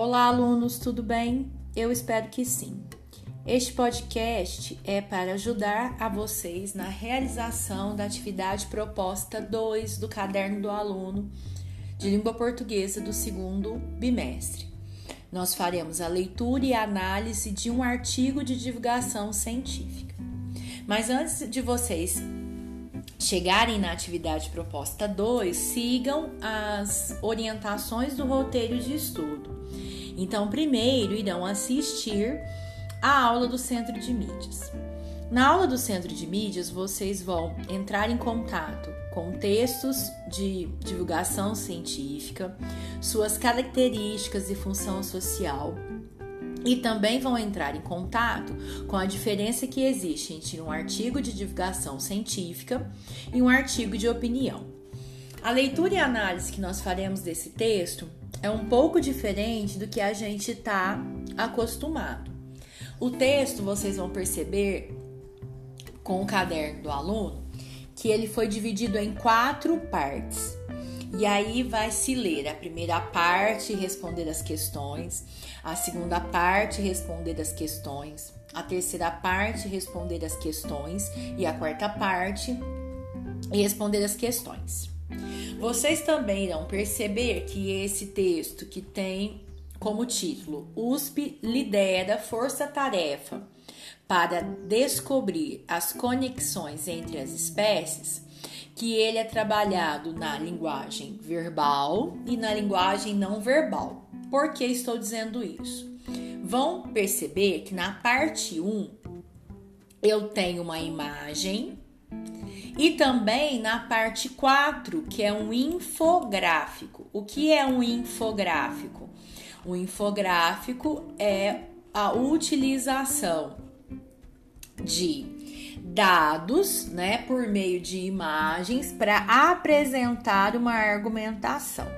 Olá, alunos, tudo bem? Eu espero que sim. Este podcast é para ajudar a vocês na realização da atividade proposta 2 do caderno do aluno de língua portuguesa do segundo bimestre. Nós faremos a leitura e análise de um artigo de divulgação científica. Mas antes de vocês chegarem na atividade proposta 2, sigam as orientações do roteiro de estudo. Então, primeiro irão assistir a aula do Centro de Mídias. Na aula do Centro de Mídias, vocês vão entrar em contato com textos de divulgação científica, suas características e função social, e também vão entrar em contato com a diferença que existe entre um artigo de divulgação científica e um artigo de opinião. A leitura e análise que nós faremos desse texto é um pouco diferente do que a gente está acostumado. O texto, vocês vão perceber com o caderno do aluno que ele foi dividido em quatro partes. E aí vai se ler a primeira parte, responder as questões, a segunda parte, responder as questões, a terceira parte, responder as questões e a quarta parte, responder as questões. Vocês também irão perceber que esse texto que tem como título USP lidera força-tarefa para descobrir as conexões entre as espécies, que ele é trabalhado na linguagem verbal e na linguagem não verbal. Por que estou dizendo isso? Vão perceber que na parte 1 eu tenho uma imagem e também na parte 4, que é um infográfico. O que é um infográfico? O infográfico é a utilização de dados, né, por meio de imagens para apresentar uma argumentação.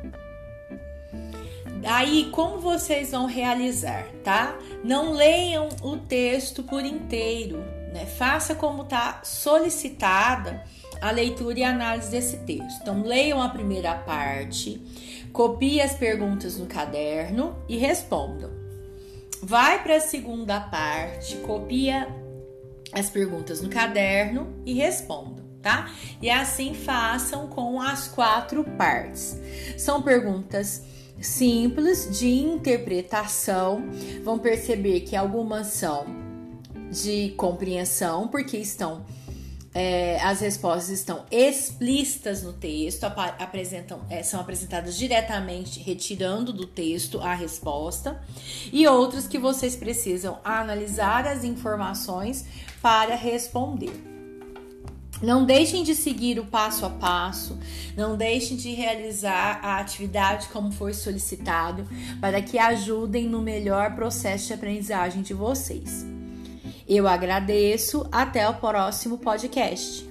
Aí, como vocês vão realizar, tá? Não leiam o texto por inteiro, né? Faça como está solicitada a leitura e análise desse texto. Então, leiam a primeira parte, copie as perguntas no caderno e respondam. Vai para a segunda parte, copia as perguntas no caderno e respondam, tá? E assim façam com as quatro partes. São perguntas simples de interpretação. Vão perceber que algumas são de compreensão, porque estão é, as respostas estão explícitas no texto, apresentam, é, são apresentadas diretamente, retirando do texto a resposta, e outras que vocês precisam analisar as informações para responder. Não deixem de seguir o passo a passo, não deixem de realizar a atividade como foi solicitado, para que ajudem no melhor processo de aprendizagem de vocês. Eu agradeço. Até o próximo podcast.